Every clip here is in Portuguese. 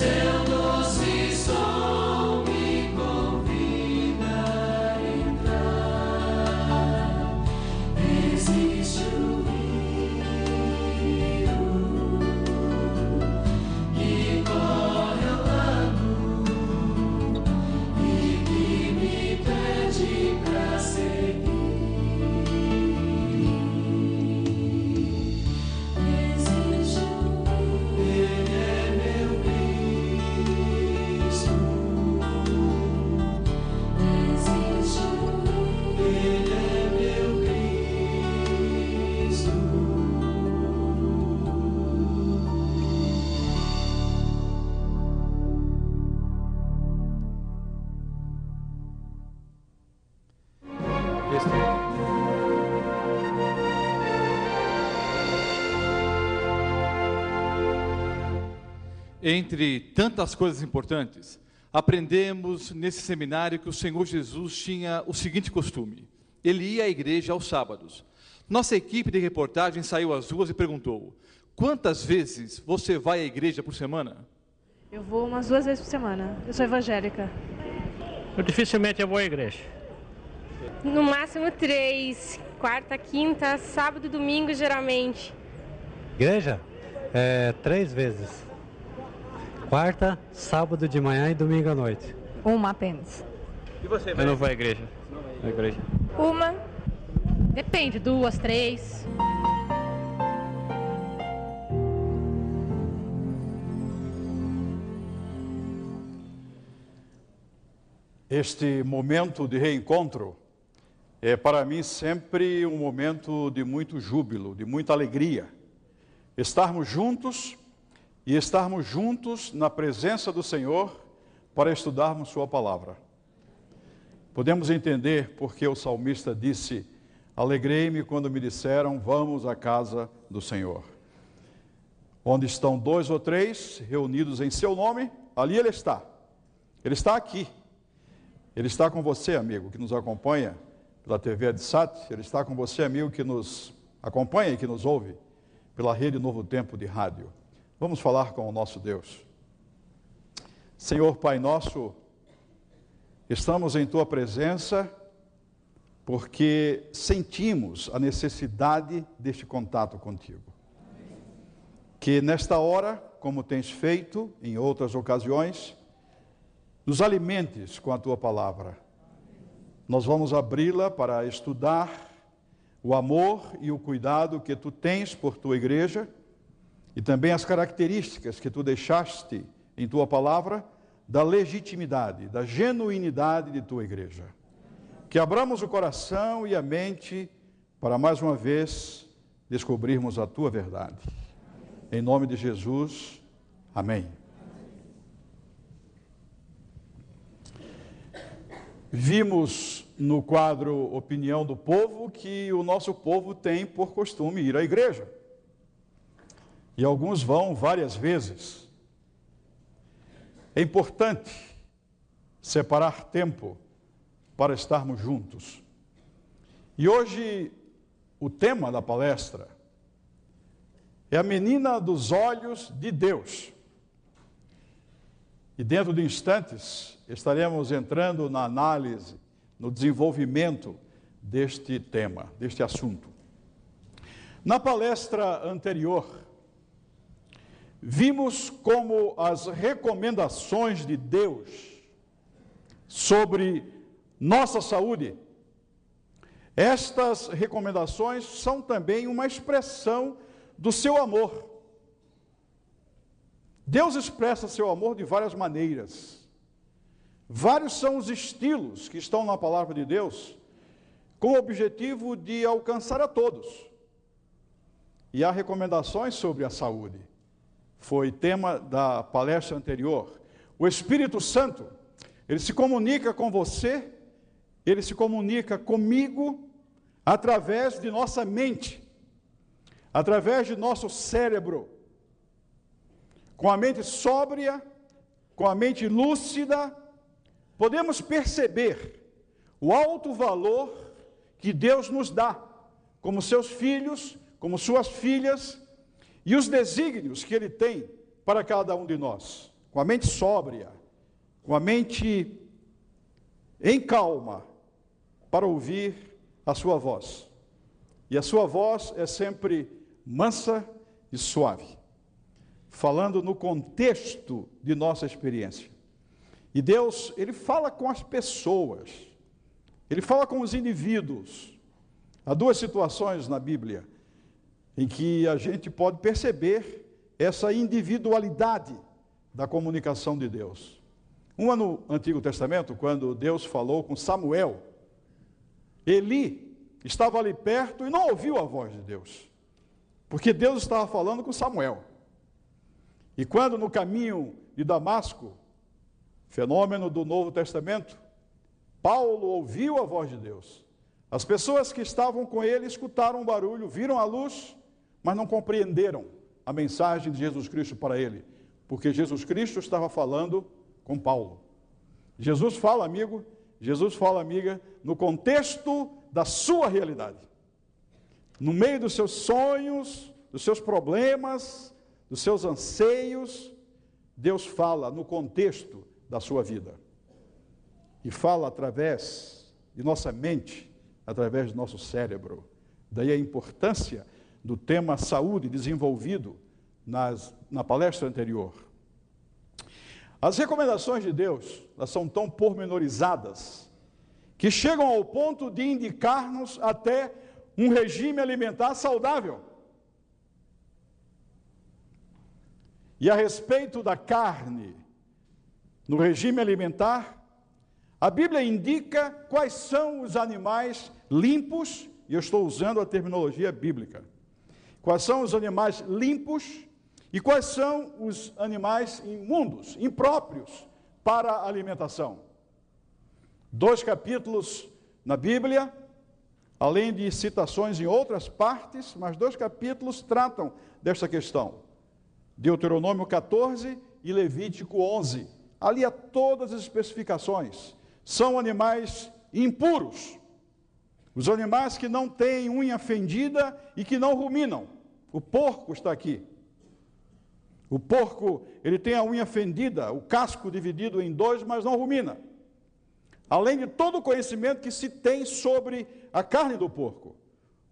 still Entre tantas coisas importantes, aprendemos nesse seminário que o Senhor Jesus tinha o seguinte costume: ele ia à igreja aos sábados. Nossa equipe de reportagem saiu às ruas e perguntou: quantas vezes você vai à igreja por semana? Eu vou umas duas vezes por semana. Eu sou evangélica. Eu dificilmente eu vou à igreja. No máximo três. Quarta, quinta, sábado e domingo, geralmente. Igreja? É, três vezes. Quarta, sábado de manhã e domingo à noite. Uma apenas. E você, Eu não vou à igreja. Não à igreja. Uma. Depende, duas, três. Este momento de reencontro é para mim sempre um momento de muito júbilo, de muita alegria. Estarmos juntos e estarmos juntos na presença do Senhor para estudarmos Sua palavra. Podemos entender porque o salmista disse: Alegrei-me quando me disseram, vamos à casa do Senhor. Onde estão dois ou três reunidos em seu nome, ali Ele está. Ele está aqui. Ele está com você, amigo, que nos acompanha pela TV Adsat. Ele está com você, amigo, que nos acompanha e que nos ouve pela rede Novo Tempo de rádio. Vamos falar com o nosso Deus. Senhor Pai nosso, estamos em tua presença porque sentimos a necessidade deste contato contigo. Que nesta hora, como tens feito em outras ocasiões, nos alimentes com a tua palavra. Nós vamos abri-la para estudar o amor e o cuidado que tu tens por tua igreja e também as características que tu deixaste em tua palavra da legitimidade, da genuinidade de tua igreja. Que abramos o coração e a mente para mais uma vez descobrirmos a tua verdade. Em nome de Jesus, amém. Vimos no quadro Opinião do Povo que o nosso povo tem por costume ir à igreja e alguns vão várias vezes. É importante separar tempo para estarmos juntos. E hoje o tema da palestra é a menina dos olhos de Deus. E dentro de instantes estaremos entrando na análise, no desenvolvimento deste tema, deste assunto. Na palestra anterior, vimos como as recomendações de Deus sobre nossa saúde, estas recomendações são também uma expressão do seu amor. Deus expressa seu amor de várias maneiras. Vários são os estilos que estão na palavra de Deus, com o objetivo de alcançar a todos. E há recomendações sobre a saúde foi tema da palestra anterior. O Espírito Santo, ele se comunica com você, ele se comunica comigo através de nossa mente, através de nosso cérebro. Com a mente sóbria, com a mente lúcida, podemos perceber o alto valor que Deus nos dá, como seus filhos, como suas filhas, e os desígnios que Ele tem para cada um de nós, com a mente sóbria, com a mente em calma, para ouvir a Sua voz. E a Sua voz é sempre mansa e suave, falando no contexto de nossa experiência. E Deus, Ele fala com as pessoas, Ele fala com os indivíduos. Há duas situações na Bíblia em que a gente pode perceber essa individualidade da comunicação de Deus. Uma no Antigo Testamento, quando Deus falou com Samuel, Eli estava ali perto e não ouviu a voz de Deus, porque Deus estava falando com Samuel. E quando no caminho de Damasco, fenômeno do Novo Testamento, Paulo ouviu a voz de Deus. As pessoas que estavam com ele escutaram um barulho, viram a luz, mas não compreenderam a mensagem de Jesus Cristo para ele, porque Jesus Cristo estava falando com Paulo. Jesus fala, amigo, Jesus fala, amiga, no contexto da sua realidade. No meio dos seus sonhos, dos seus problemas, dos seus anseios, Deus fala no contexto da sua vida. E fala através de nossa mente, através do nosso cérebro. Daí a importância do tema saúde desenvolvido nas, na palestra anterior. As recomendações de Deus, elas são tão pormenorizadas que chegam ao ponto de indicar-nos até um regime alimentar saudável. E a respeito da carne, no regime alimentar, a Bíblia indica quais são os animais limpos, e eu estou usando a terminologia bíblica. Quais são os animais limpos e quais são os animais imundos, impróprios para a alimentação. Dois capítulos na Bíblia, além de citações em outras partes, mas dois capítulos tratam desta questão. Deuteronômio 14 e Levítico 11 ali há todas as especificações. São animais impuros. Os animais que não têm unha fendida e que não ruminam. O porco está aqui. O porco, ele tem a unha fendida, o casco dividido em dois, mas não rumina. Além de todo o conhecimento que se tem sobre a carne do porco,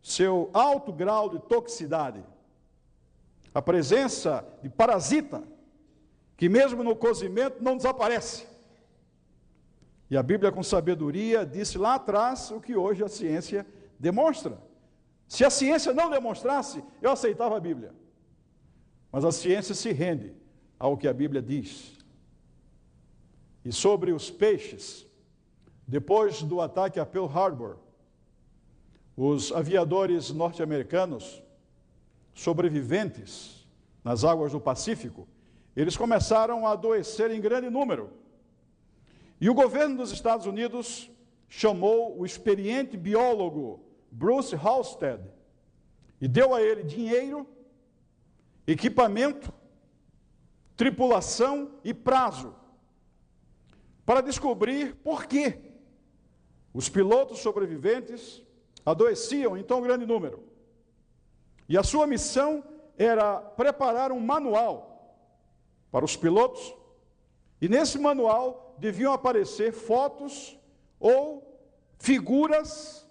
seu alto grau de toxicidade, a presença de parasita, que mesmo no cozimento não desaparece. E a Bíblia, com sabedoria, disse lá atrás o que hoje a ciência demonstra. Se a ciência não demonstrasse, eu aceitava a Bíblia. Mas a ciência se rende ao que a Bíblia diz. E sobre os peixes, depois do ataque a Pearl Harbor, os aviadores norte-americanos, sobreviventes nas águas do Pacífico, eles começaram a adoecer em grande número. E o governo dos Estados Unidos chamou o experiente biólogo Bruce Halstead e deu a ele dinheiro, equipamento, tripulação e prazo para descobrir por que os pilotos sobreviventes adoeciam em tão grande número. E a sua missão era preparar um manual para os pilotos, e nesse manual deviam aparecer fotos ou figuras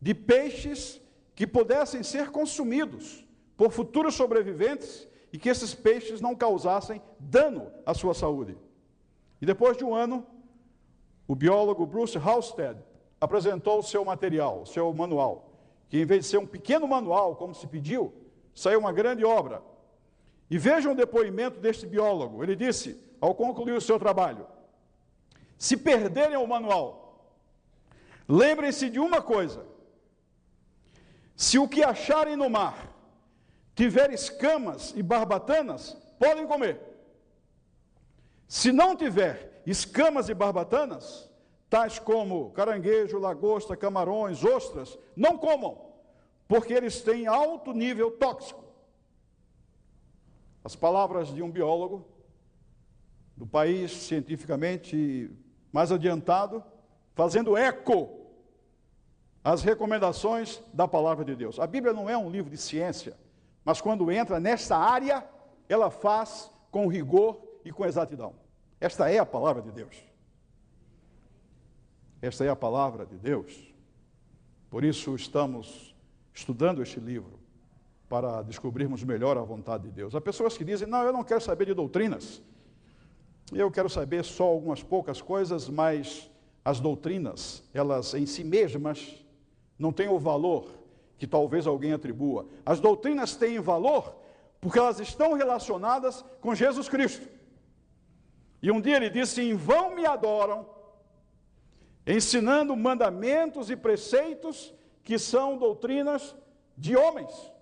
de peixes que pudessem ser consumidos por futuros sobreviventes e que esses peixes não causassem dano à sua saúde. E depois de um ano, o biólogo Bruce Halstead apresentou o seu material, o seu manual, que em vez de ser um pequeno manual, como se pediu, saiu uma grande obra e vejam o depoimento deste biólogo. Ele disse, ao concluir o seu trabalho: se perderem o manual, lembrem-se de uma coisa: se o que acharem no mar tiver escamas e barbatanas, podem comer. Se não tiver escamas e barbatanas, tais como caranguejo, lagosta, camarões, ostras, não comam, porque eles têm alto nível tóxico. As palavras de um biólogo do país cientificamente mais adiantado, fazendo eco às recomendações da palavra de Deus. A Bíblia não é um livro de ciência, mas quando entra nesta área, ela faz com rigor e com exatidão. Esta é a palavra de Deus. Esta é a palavra de Deus. Por isso estamos estudando este livro para descobrirmos melhor a vontade de Deus. Há pessoas que dizem: "Não, eu não quero saber de doutrinas. Eu quero saber só algumas poucas coisas, mas as doutrinas, elas em si mesmas não têm o valor que talvez alguém atribua. As doutrinas têm valor porque elas estão relacionadas com Jesus Cristo. E um dia ele disse: Em vão me adoram, ensinando mandamentos e preceitos que são doutrinas de homens.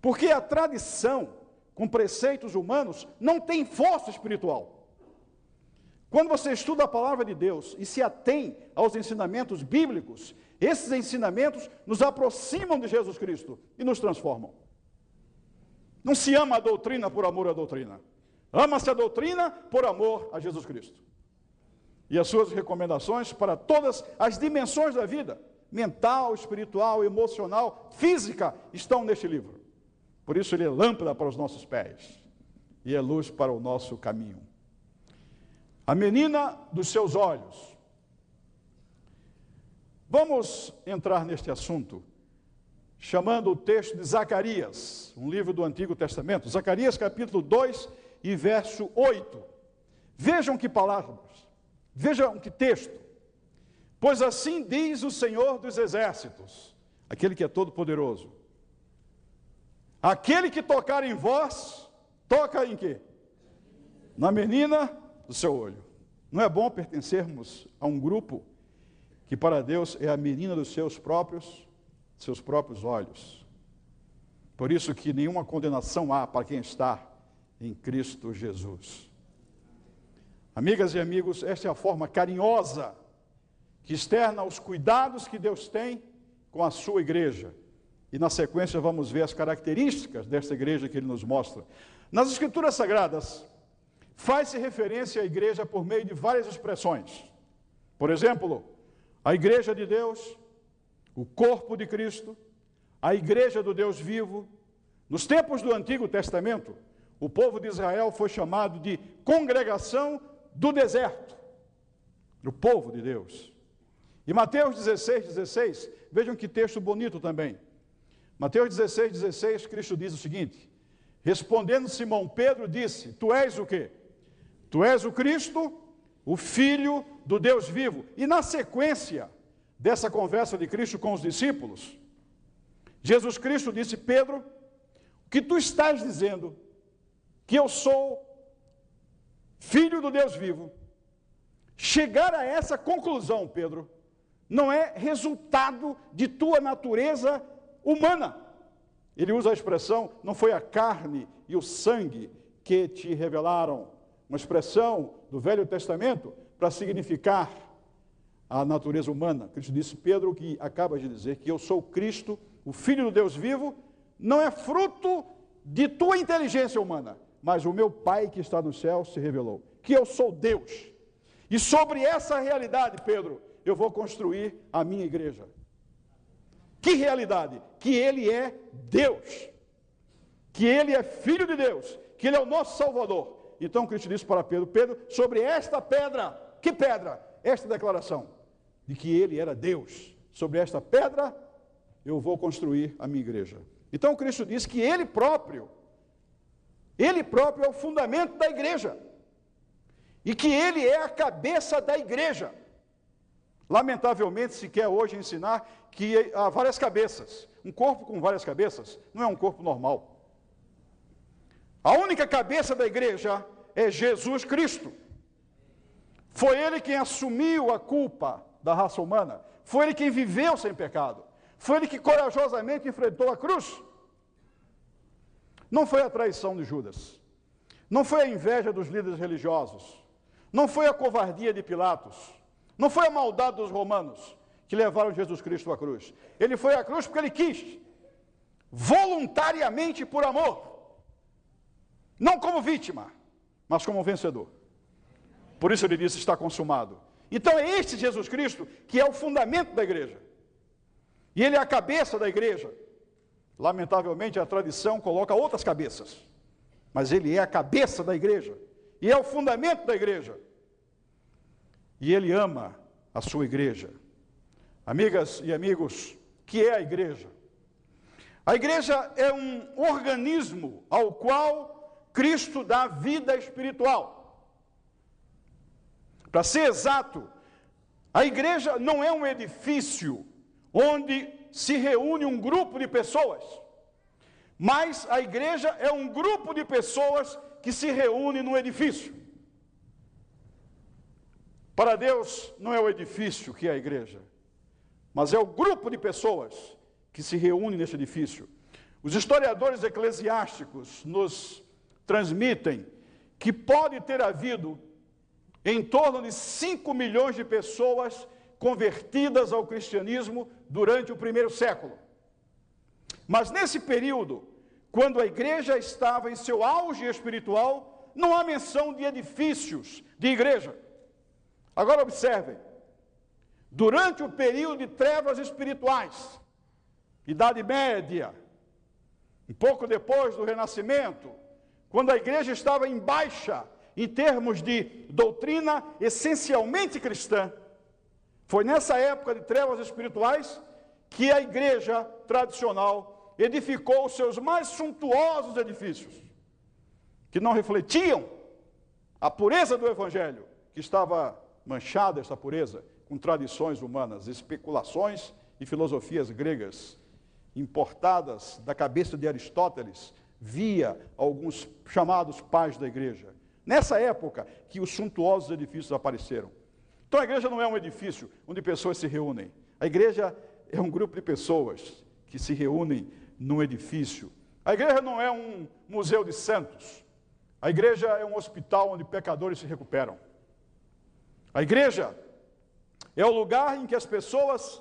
Porque a tradição com preceitos humanos não tem força espiritual. Quando você estuda a palavra de Deus e se atém aos ensinamentos bíblicos, esses ensinamentos nos aproximam de Jesus Cristo e nos transformam. Não se ama a doutrina por amor à doutrina. Ama-se a doutrina por amor a Jesus Cristo. E as suas recomendações para todas as dimensões da vida, mental, espiritual, emocional, física, estão neste livro. Por isso ele é lâmpada para os nossos pés e é luz para o nosso caminho. A menina dos seus olhos. Vamos entrar neste assunto chamando o texto de Zacarias, um livro do Antigo Testamento, Zacarias capítulo 2 e verso 8. Vejam que palavras, vejam que texto. Pois assim diz o Senhor dos Exércitos, aquele que é todo poderoso. Aquele que tocar em vós, toca em quê? Na menina do seu olho. Não é bom pertencermos a um grupo que para Deus é a menina dos seus próprios seus próprios olhos. Por isso que nenhuma condenação há para quem está em Cristo Jesus. Amigas e amigos, esta é a forma carinhosa que externa os cuidados que Deus tem com a sua igreja. E na sequência vamos ver as características desta igreja que ele nos mostra. Nas Escrituras Sagradas, faz-se referência à igreja por meio de várias expressões. Por exemplo, a igreja de Deus, o corpo de Cristo, a igreja do Deus vivo. Nos tempos do Antigo Testamento, o povo de Israel foi chamado de congregação do deserto, o povo de Deus. E Mateus 16, 16, vejam que texto bonito também. Mateus 16, 16, Cristo diz o seguinte: Respondendo Simão Pedro, disse: Tu és o quê? Tu és o Cristo, o Filho do Deus vivo. E na sequência, dessa conversa de Cristo com os discípulos, Jesus Cristo disse: Pedro, o que tu estás dizendo, que eu sou filho do Deus vivo, chegar a essa conclusão, Pedro, não é resultado de tua natureza humana. Ele usa a expressão: não foi a carne e o sangue que te revelaram, uma expressão do Velho Testamento para significar a natureza humana. Cristo disse, Pedro, que acaba de dizer que eu sou Cristo, o Filho do Deus vivo, não é fruto de tua inteligência humana, mas o meu Pai que está no céu se revelou, que eu sou Deus. E sobre essa realidade, Pedro, eu vou construir a minha igreja. Que realidade? Que Ele é Deus, que Ele é Filho de Deus, que Ele é o nosso Salvador. Então Cristo disse para Pedro: Pedro, sobre esta pedra, que pedra? Esta declaração de que ele era Deus. Sobre esta pedra eu vou construir a minha igreja. Então Cristo diz que ele próprio, ele próprio é o fundamento da igreja. E que ele é a cabeça da igreja. Lamentavelmente se quer hoje ensinar que há várias cabeças. Um corpo com várias cabeças não é um corpo normal. A única cabeça da igreja é Jesus Cristo. Foi ele quem assumiu a culpa da raça humana. Foi ele quem viveu sem pecado. Foi ele que corajosamente enfrentou a cruz. Não foi a traição de Judas. Não foi a inveja dos líderes religiosos. Não foi a covardia de Pilatos. Não foi a maldade dos romanos que levaram Jesus Cristo à cruz. Ele foi à cruz porque ele quis. Voluntariamente por amor. Não como vítima, mas como vencedor. Por isso ele disse: está consumado. Então é este Jesus Cristo que é o fundamento da igreja. E ele é a cabeça da igreja. Lamentavelmente a tradição coloca outras cabeças, mas ele é a cabeça da igreja e é o fundamento da igreja. E ele ama a sua igreja. Amigas e amigos, que é a igreja? A igreja é um organismo ao qual Cristo dá vida espiritual. Para ser exato, a igreja não é um edifício onde se reúne um grupo de pessoas, mas a igreja é um grupo de pessoas que se reúne no edifício. Para Deus não é o edifício que é a igreja, mas é o grupo de pessoas que se reúne nesse edifício. Os historiadores eclesiásticos nos transmitem que pode ter havido em torno de 5 milhões de pessoas convertidas ao cristianismo durante o primeiro século. Mas nesse período, quando a igreja estava em seu auge espiritual, não há menção de edifícios de igreja. Agora observem, durante o período de trevas espirituais, Idade Média, um pouco depois do Renascimento, quando a igreja estava em baixa em termos de doutrina essencialmente cristã, foi nessa época de trevas espirituais que a igreja tradicional edificou os seus mais suntuosos edifícios, que não refletiam a pureza do evangelho, que estava manchada essa pureza com tradições humanas, especulações e filosofias gregas importadas da cabeça de Aristóteles via alguns chamados pais da igreja. Nessa época que os suntuosos edifícios apareceram. Então a igreja não é um edifício onde pessoas se reúnem. A igreja é um grupo de pessoas que se reúnem num edifício. A igreja não é um museu de santos. A igreja é um hospital onde pecadores se recuperam. A igreja é o lugar em que as pessoas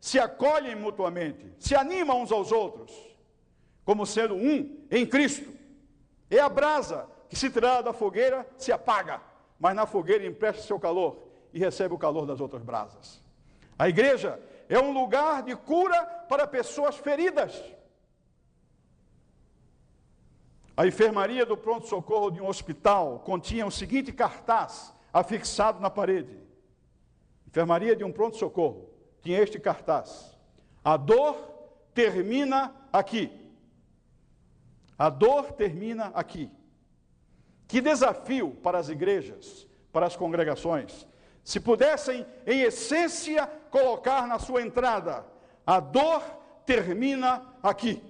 se acolhem mutuamente, se animam uns aos outros, como sendo um em Cristo. É a brasa que se tirar da fogueira se apaga, mas na fogueira empresta seu calor e recebe o calor das outras brasas. A igreja é um lugar de cura para pessoas feridas. A enfermaria do pronto-socorro de um hospital continha o seguinte cartaz afixado na parede. Enfermaria de um pronto-socorro tinha este cartaz: A dor termina aqui. A dor termina aqui. Que desafio para as igrejas, para as congregações, se pudessem, em essência, colocar na sua entrada: a dor termina aqui.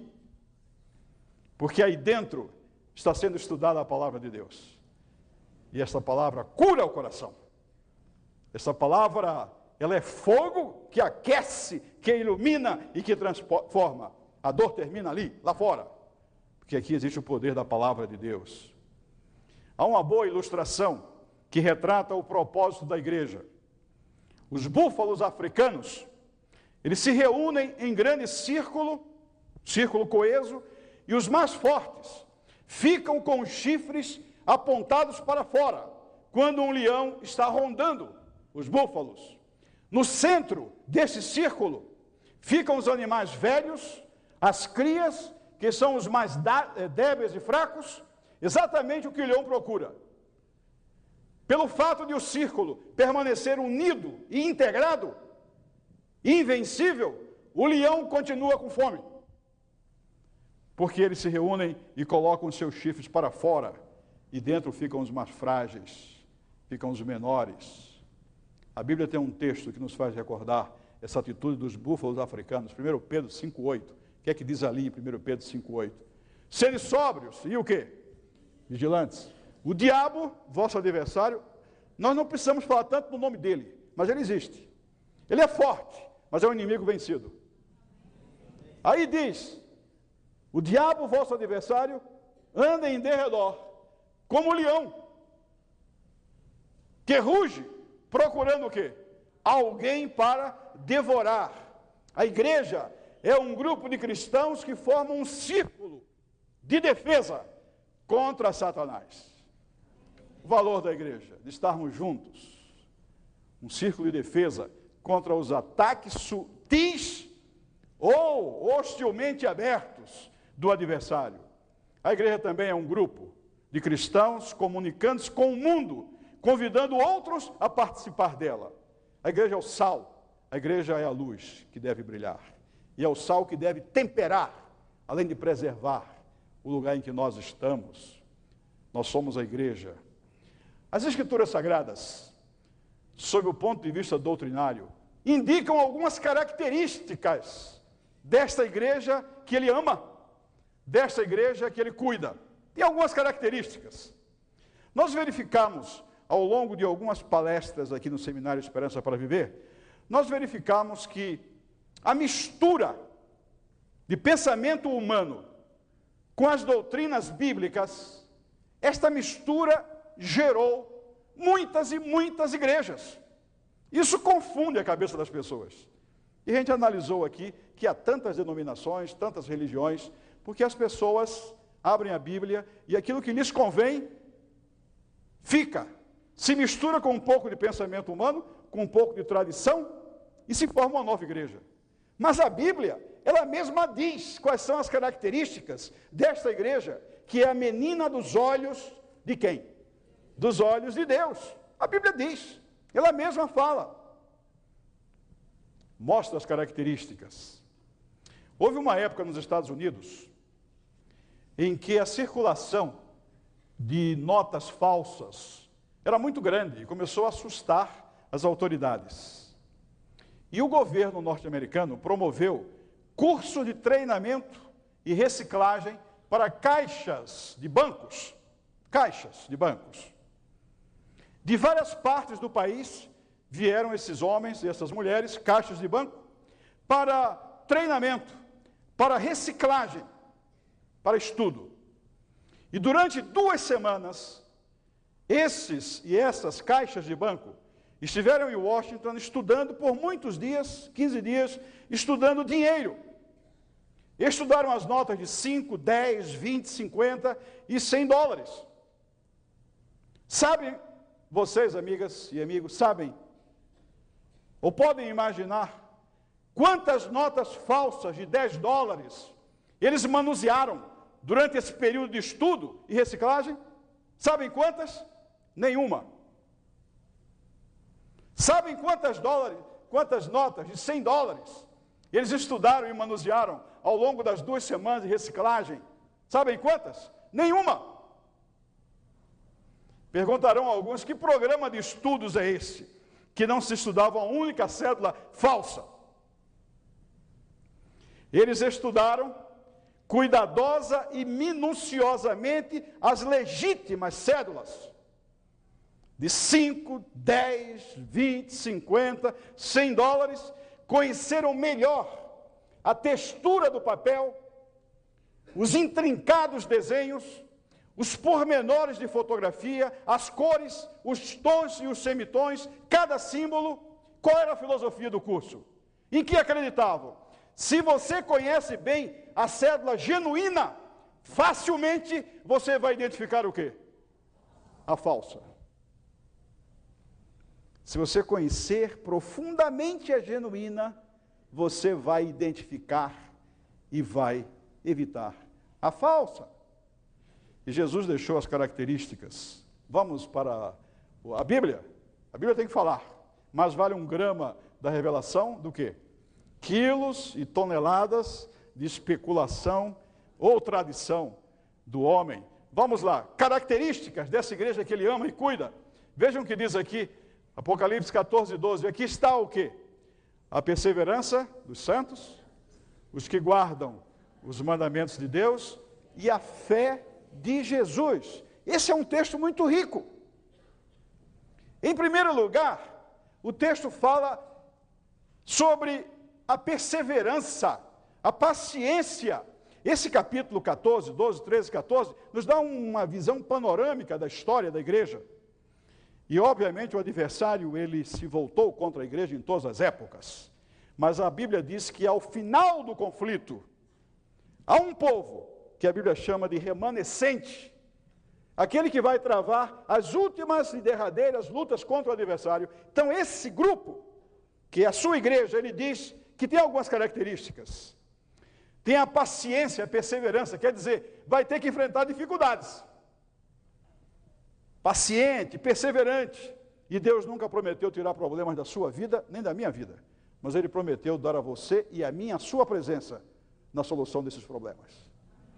Porque aí dentro está sendo estudada a palavra de Deus. E essa palavra cura o coração. Essa palavra ela é fogo que aquece, que ilumina e que transforma. A dor termina ali, lá fora, porque aqui existe o poder da palavra de Deus. Há uma boa ilustração que retrata o propósito da igreja. Os búfalos africanos, eles se reúnem em grande círculo, círculo coeso, e os mais fortes ficam com os chifres apontados para fora, quando um leão está rondando os búfalos. No centro desse círculo ficam os animais velhos, as crias, que são os mais eh, débeis e fracos, exatamente o que o leão procura. Pelo fato de o círculo permanecer unido e integrado, invencível, o leão continua com fome. Porque eles se reúnem e colocam seus chifres para fora, e dentro ficam os mais frágeis, ficam os menores a Bíblia tem um texto que nos faz recordar essa atitude dos búfalos africanos. 1 Pedro 5,8. O que é que diz ali em 1 Pedro 5,8? Serem sóbrios e o quê? Vigilantes. O diabo, vosso adversário, nós não precisamos falar tanto no nome dele, mas ele existe. Ele é forte, mas é um inimigo vencido. Aí diz: o diabo, vosso adversário, anda em derredor, como o leão, que ruge procurando o quê? Alguém para devorar. A igreja é um grupo de cristãos que formam um círculo de defesa contra Satanás. O valor da igreja, de estarmos juntos. um círculo de defesa contra os ataques sutis ou hostilmente abertos do adversário. A igreja também é um grupo de cristãos comunicando-se com o mundo, convidando outros a participar dela. A igreja é o sal, a igreja é a luz que deve brilhar. E é o sal que deve temperar, além de preservar o lugar em que nós estamos. Nós somos a igreja. As Escrituras Sagradas, sob o ponto de vista doutrinário, indicam algumas características desta igreja que ele ama, desta igreja que ele cuida. Tem algumas características. Nós verificamos ao longo de algumas palestras aqui no Seminário Esperança para Viver, nós verificamos que a mistura de pensamento humano com as doutrinas bíblicas, esta mistura gerou muitas e muitas igrejas. Isso confunde a cabeça das pessoas. E a gente analisou aqui que há tantas denominações, tantas religiões, porque as pessoas abrem a Bíblia e aquilo que lhes convém fica, se mistura com um pouco de pensamento humano, com um pouco de tradição e se forma uma nova igreja. Mas a Bíblia, ela mesma diz quais são as características desta igreja, que é a menina dos olhos de quem? Dos olhos de Deus. A Bíblia diz, ela mesma fala. Mostra as características. Houve uma época nos Estados Unidos em que a circulação de notas falsas era muito grande e começou a assustar as autoridades. E o governo norte-americano promoveu curso de treinamento e reciclagem para caixas de bancos, caixas de bancos. De várias partes do país vieram esses homens e essas mulheres, caixas de banco, para treinamento, para reciclagem, para estudo. E durante duas semanas, esses e essas caixas de banco Estiveram em Washington estudando por muitos dias, 15 dias, estudando dinheiro. Estudaram as notas de 5, 10, 20, 50 e 100 dólares. Sabem, vocês, amigas e amigos, sabem, ou podem imaginar, quantas notas falsas de 10 dólares eles manusearam durante esse período de estudo e reciclagem? Sabem quantas? Nenhuma. Sabem quantas dólares, quantas notas de 100 dólares eles estudaram e manusearam ao longo das duas semanas de reciclagem? Sabem quantas? Nenhuma. Perguntarão alguns: que programa de estudos é esse? Que não se estudava uma única cédula falsa. Eles estudaram cuidadosa e minuciosamente as legítimas cédulas de 5, 10, 20, 50, 100 dólares, conheceram melhor a textura do papel, os intrincados desenhos, os pormenores de fotografia, as cores, os tons e os semitons, cada símbolo. Qual era a filosofia do curso? Em que acreditavam? Se você conhece bem a cédula genuína, facilmente você vai identificar o quê? A falsa. Se você conhecer profundamente a genuína, você vai identificar e vai evitar a falsa. E Jesus deixou as características. Vamos para a Bíblia. A Bíblia tem que falar. Mas vale um grama da revelação do que? Quilos e toneladas de especulação ou tradição do homem. Vamos lá. Características dessa igreja que ele ama e cuida. Vejam o que diz aqui Apocalipse 14, 12. Aqui está o que? A perseverança dos santos, os que guardam os mandamentos de Deus e a fé de Jesus. Esse é um texto muito rico. Em primeiro lugar, o texto fala sobre a perseverança, a paciência. Esse capítulo 14, 12, 13, 14 nos dá uma visão panorâmica da história da igreja. E obviamente o adversário ele se voltou contra a igreja em todas as épocas. Mas a Bíblia diz que ao final do conflito há um povo que a Bíblia chama de remanescente, aquele que vai travar as últimas e derradeiras lutas contra o adversário. Então, esse grupo, que é a sua igreja, ele diz que tem algumas características. Tem a paciência, a perseverança, quer dizer, vai ter que enfrentar dificuldades. Paciente, perseverante. E Deus nunca prometeu tirar problemas da sua vida, nem da minha vida. Mas Ele prometeu dar a você e a mim a sua presença na solução desses problemas.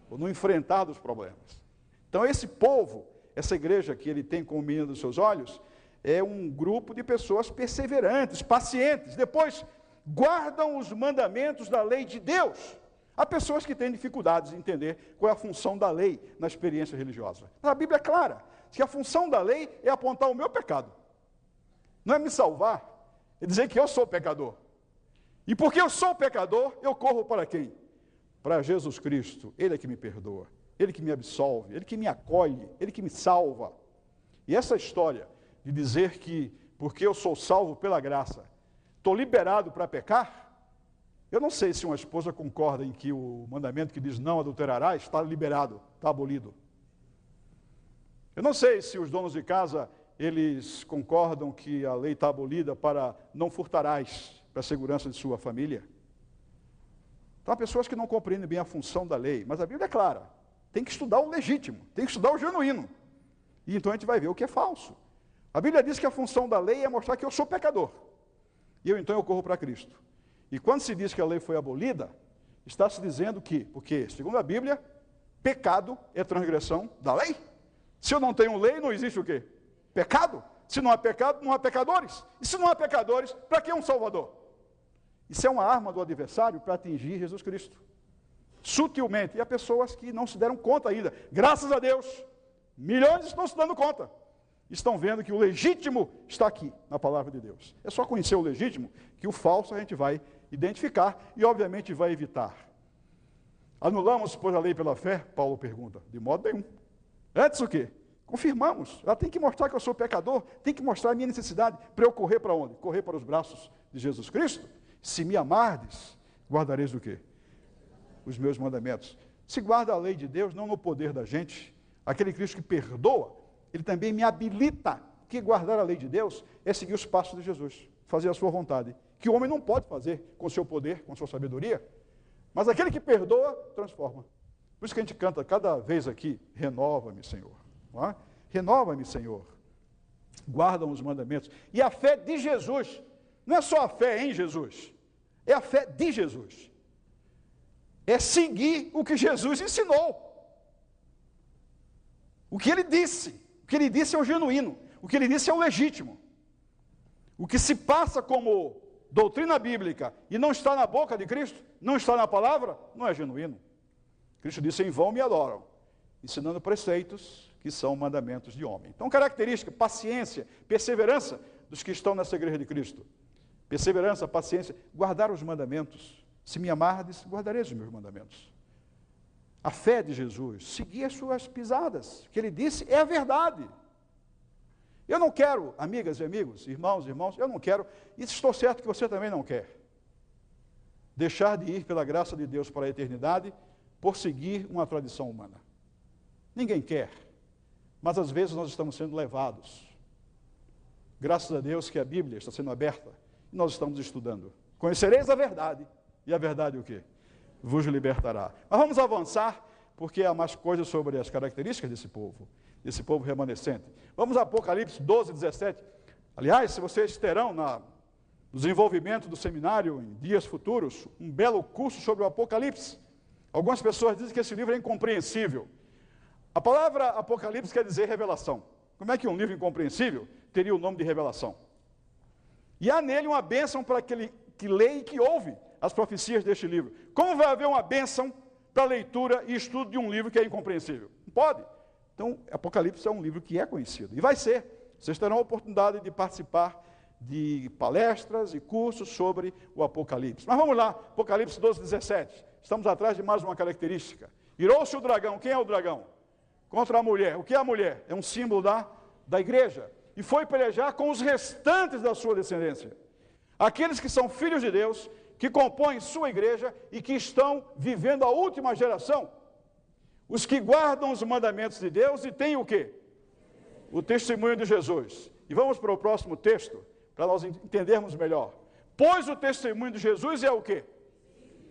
Ou no enfrentar dos problemas. Então, esse povo, essa igreja que ele tem como menino dos seus olhos, é um grupo de pessoas perseverantes, pacientes. Depois, guardam os mandamentos da lei de Deus. Há pessoas que têm dificuldades em entender qual é a função da lei na experiência religiosa. Mas a Bíblia é clara, que a função da lei é apontar o meu pecado. Não é me salvar, é dizer que eu sou pecador. E porque eu sou pecador, eu corro para quem? Para Jesus Cristo. Ele é que me perdoa, ele que me absolve, ele que me acolhe, ele que me salva. E essa história de dizer que porque eu sou salvo pela graça, estou liberado para pecar, eu não sei se uma esposa concorda em que o mandamento que diz não adulterarás está liberado, está abolido. Eu não sei se os donos de casa, eles concordam que a lei está abolida para não furtarás, para a segurança de sua família. Então há pessoas que não compreendem bem a função da lei, mas a Bíblia é clara. Tem que estudar o legítimo, tem que estudar o genuíno. E então a gente vai ver o que é falso. A Bíblia diz que a função da lei é mostrar que eu sou pecador. E eu então eu corro para Cristo. E quando se diz que a lei foi abolida, está se dizendo que, porque, segundo a Bíblia, pecado é transgressão da lei. Se eu não tenho lei, não existe o quê? Pecado. Se não há pecado, não há pecadores. E se não há pecadores, para que um Salvador? Isso é uma arma do adversário para atingir Jesus Cristo. Sutilmente. E há pessoas que não se deram conta ainda. Graças a Deus, milhões estão se dando conta estão vendo que o legítimo está aqui, na palavra de Deus. É só conhecer o legítimo que o falso a gente vai identificar e, obviamente, vai evitar. Anulamos, pois, a lei pela fé? Paulo pergunta. De modo nenhum. Antes o quê? Confirmamos. Ela tem que mostrar que eu sou pecador, tem que mostrar a minha necessidade para eu correr para onde? Correr para os braços de Jesus Cristo? Se me amardes, guardareis o quê? Os meus mandamentos. Se guarda a lei de Deus, não no poder da gente, aquele Cristo que perdoa, ele também me habilita que guardar a lei de Deus é seguir os passos de Jesus, fazer a sua vontade, que o homem não pode fazer com seu poder, com sua sabedoria, mas aquele que perdoa, transforma. Por isso que a gente canta cada vez aqui, renova-me, Senhor. É? Renova-me, Senhor. Guardam os mandamentos. E a fé de Jesus, não é só a fé em Jesus, é a fé de Jesus. É seguir o que Jesus ensinou. O que ele disse. O que ele disse é o genuíno, o que ele disse é o legítimo. O que se passa como doutrina bíblica e não está na boca de Cristo, não está na palavra, não é genuíno. Cristo disse: em vão me adoram, ensinando preceitos que são mandamentos de homem. Então, característica, paciência, perseverança dos que estão nessa igreja de Cristo. Perseverança, paciência, guardar os mandamentos. Se me amardes, guardareis os meus mandamentos a fé de Jesus, seguir as suas pisadas. Que ele disse é a verdade. Eu não quero, amigas e amigos, irmãos e irmãos, eu não quero, e estou certo que você também não quer, deixar de ir pela graça de Deus para a eternidade por seguir uma tradição humana. Ninguém quer, mas às vezes nós estamos sendo levados. Graças a Deus que a Bíblia está sendo aberta e nós estamos estudando. Conhecereis a verdade, e a verdade o quê? vos libertará. Mas vamos avançar, porque há mais coisas sobre as características desse povo, desse povo remanescente. Vamos a Apocalipse 12, 17. Aliás, se vocês terão na, no desenvolvimento do seminário em dias futuros, um belo curso sobre o Apocalipse. Algumas pessoas dizem que esse livro é incompreensível. A palavra Apocalipse quer dizer revelação. Como é que um livro incompreensível teria o nome de revelação? E há nele uma bênção para aquele que lê e que ouve as profecias deste livro. Como vai haver uma bênção para a leitura e estudo de um livro que é incompreensível? Não pode. Então, Apocalipse é um livro que é conhecido. E vai ser. Vocês terão a oportunidade de participar de palestras e cursos sobre o Apocalipse. Mas vamos lá, Apocalipse 12, 17. Estamos atrás de mais uma característica. Irou-se o dragão. Quem é o dragão? Contra a mulher. O que é a mulher? É um símbolo da, da igreja. E foi pelejar com os restantes da sua descendência. Aqueles que são filhos de Deus que compõem sua igreja e que estão vivendo a última geração. os que guardam os mandamentos de Deus e têm o quê? O testemunho de Jesus. E vamos para o próximo texto, para nós entendermos melhor. Pois o testemunho de Jesus é o quê?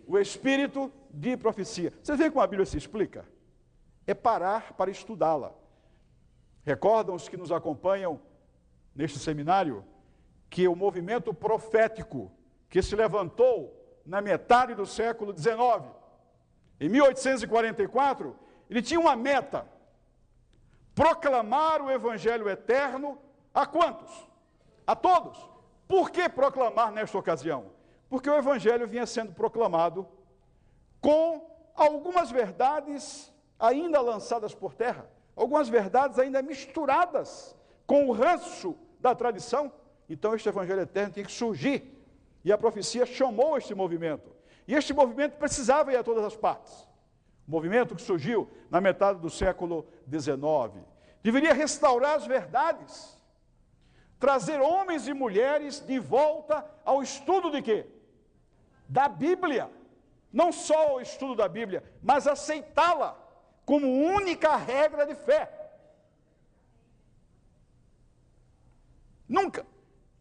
O espírito de profecia. Vocês veem como a Bíblia se explica? É parar para estudá-la. Recordam os que nos acompanham neste seminário que o movimento profético que se levantou na metade do século XIX, em 1844, ele tinha uma meta: proclamar o evangelho eterno a quantos? A todos. Por que proclamar nesta ocasião? Porque o evangelho vinha sendo proclamado com algumas verdades ainda lançadas por terra, algumas verdades ainda misturadas com o ranço da tradição. Então, este evangelho eterno tinha que surgir. E a profecia chamou este movimento. E este movimento precisava ir a todas as partes. O movimento que surgiu na metade do século XIX deveria restaurar as verdades, trazer homens e mulheres de volta ao estudo de quê? Da Bíblia. Não só o estudo da Bíblia, mas aceitá-la como única regra de fé. Nunca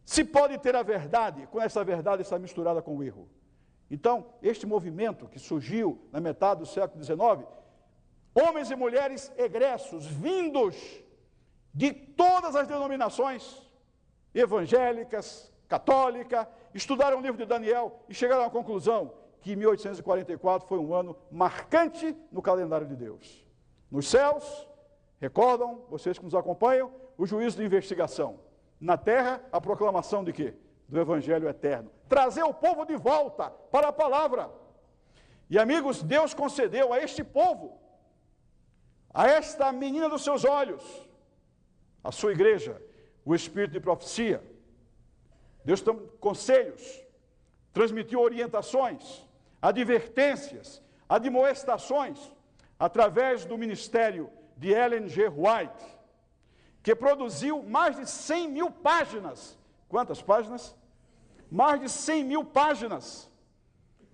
se pode ter a verdade quando essa verdade está misturada com o erro. Então, este movimento que surgiu na metade do século XIX, homens e mulheres egressos, vindos de todas as denominações, evangélicas, católica, estudaram o livro de Daniel e chegaram à conclusão que 1844 foi um ano marcante no calendário de Deus. Nos céus, recordam, vocês que nos acompanham, o juízo de investigação. Na terra, a proclamação de quê? Do Evangelho eterno. Trazer o povo de volta para a palavra. E amigos, Deus concedeu a este povo, a esta menina dos seus olhos, a sua igreja, o espírito de profecia. Deus tem conselhos, transmitiu orientações, advertências, admoestações, através do ministério de Ellen G. White que produziu mais de 100 mil páginas. Quantas páginas? Mais de 100 mil páginas.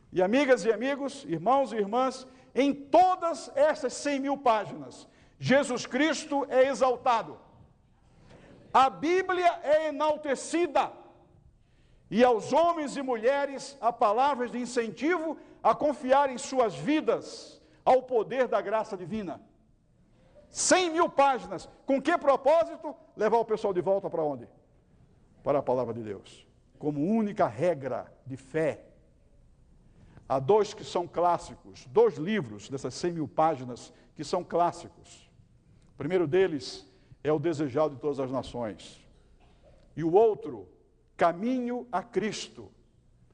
E amigas e amigos, irmãos e irmãs, em todas essas 100 mil páginas, Jesus Cristo é exaltado. A Bíblia é enaltecida. E aos homens e mulheres há palavras de incentivo a confiar em suas vidas ao poder da graça divina. 100 mil páginas. Com que propósito? Levar o pessoal de volta para onde? Para a palavra de Deus. Como única regra de fé. Há dois que são clássicos, dois livros dessas 100 mil páginas que são clássicos. O primeiro deles é O Desejado de Todas as Nações. E o outro, Caminho a Cristo.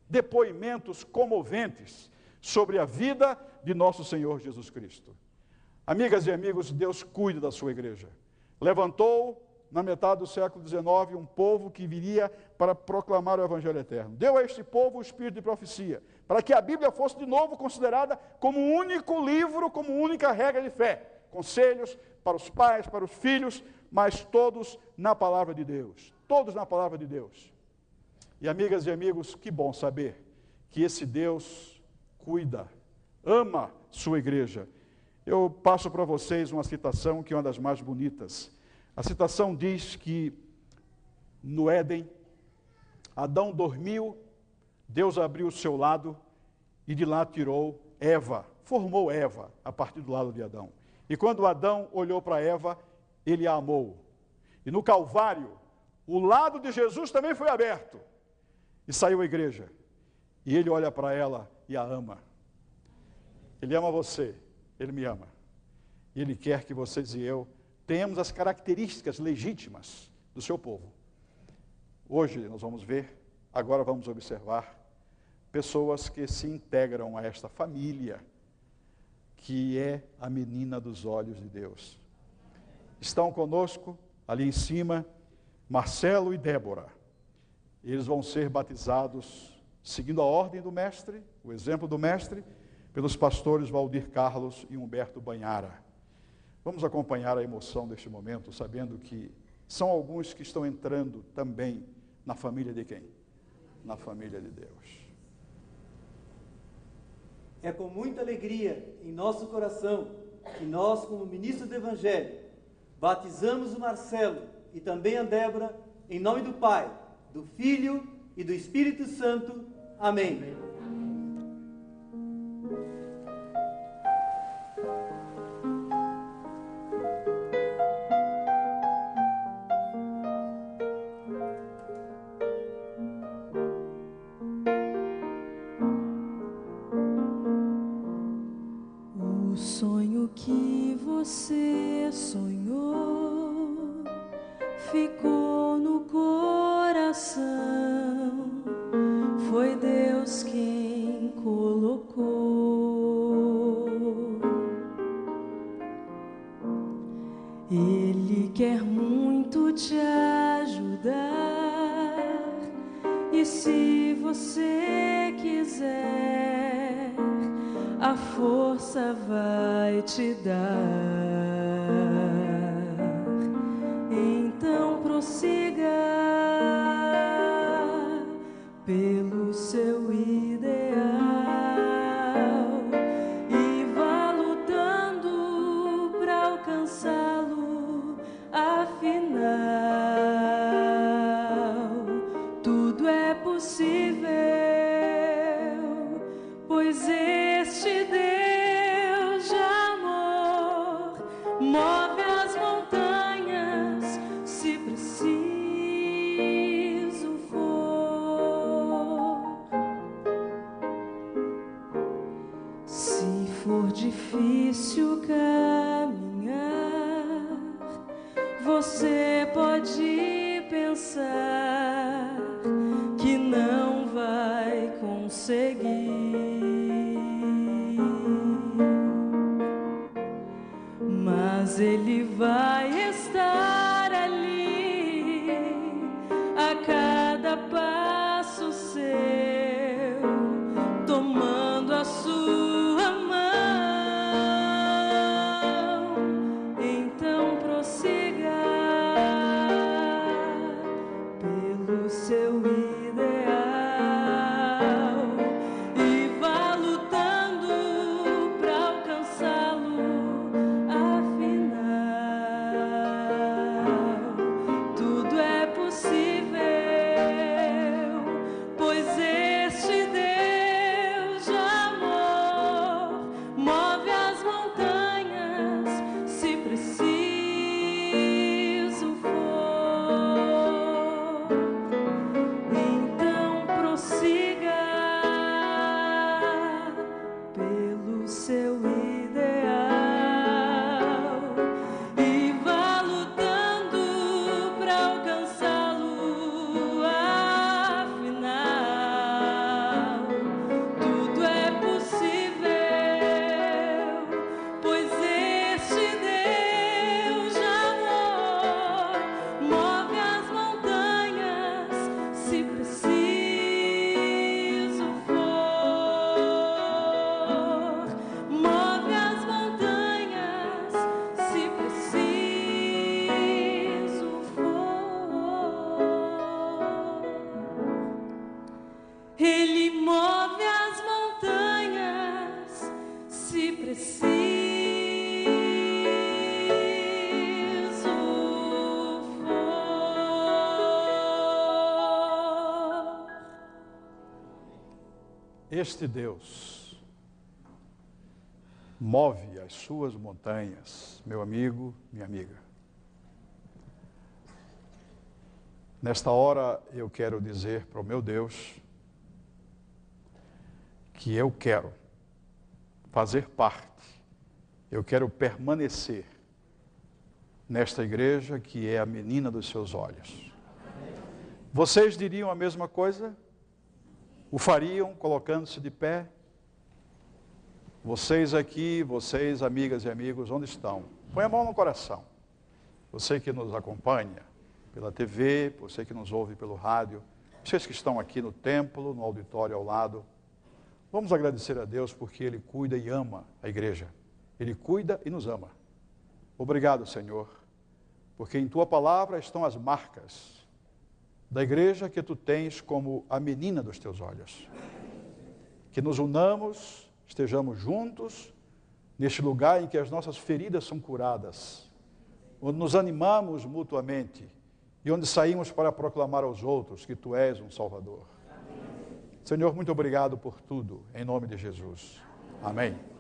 Depoimentos comoventes sobre a vida de nosso Senhor Jesus Cristo. Amigas e amigos, Deus cuida da sua igreja. Levantou, na metade do século XIX, um povo que viria para proclamar o Evangelho eterno. Deu a este povo o espírito de profecia, para que a Bíblia fosse de novo considerada como um único livro, como única regra de fé. Conselhos para os pais, para os filhos, mas todos na palavra de Deus. Todos na palavra de Deus. E amigas e amigos, que bom saber que esse Deus cuida, ama sua igreja eu passo para vocês uma citação que é uma das mais bonitas. A citação diz que no Éden, Adão dormiu, Deus abriu o seu lado e de lá tirou Eva, formou Eva a partir do lado de Adão. E quando Adão olhou para Eva, ele a amou. E no Calvário, o lado de Jesus também foi aberto. E saiu a igreja. E ele olha para ela e a ama. Ele ama você, ele me ama. E Ele quer que vocês e eu tenhamos as características legítimas do seu povo. Hoje nós vamos ver, agora vamos observar, pessoas que se integram a esta família, que é a menina dos olhos de Deus. Estão conosco, ali em cima, Marcelo e Débora. Eles vão ser batizados seguindo a ordem do mestre, o exemplo do mestre, pelos pastores Valdir Carlos e Humberto Banhara. Vamos acompanhar a emoção deste momento, sabendo que são alguns que estão entrando também na família de quem? Na família de Deus. É com muita alegria em nosso coração que nós, como ministros do Evangelho, batizamos o Marcelo e também a Débora, em nome do Pai, do Filho e do Espírito Santo. Amém. Amém. sonhou ficou no coração. seguir. Este Deus move as suas montanhas, meu amigo, minha amiga. Nesta hora eu quero dizer para o meu Deus que eu quero fazer parte, eu quero permanecer nesta igreja que é a menina dos seus olhos. Vocês diriam a mesma coisa? O fariam colocando-se de pé? Vocês aqui, vocês, amigas e amigos, onde estão? Põe a mão no coração. Você que nos acompanha pela TV, você que nos ouve pelo rádio, vocês que estão aqui no templo, no auditório ao lado, vamos agradecer a Deus porque Ele cuida e ama a igreja. Ele cuida e nos ama. Obrigado, Senhor, porque em Tua palavra estão as marcas da igreja que tu tens como a menina dos teus olhos. Que nos unamos, estejamos juntos neste lugar em que as nossas feridas são curadas, onde nos animamos mutuamente e onde saímos para proclamar aos outros que tu és um Salvador. Senhor, muito obrigado por tudo, em nome de Jesus. Amém.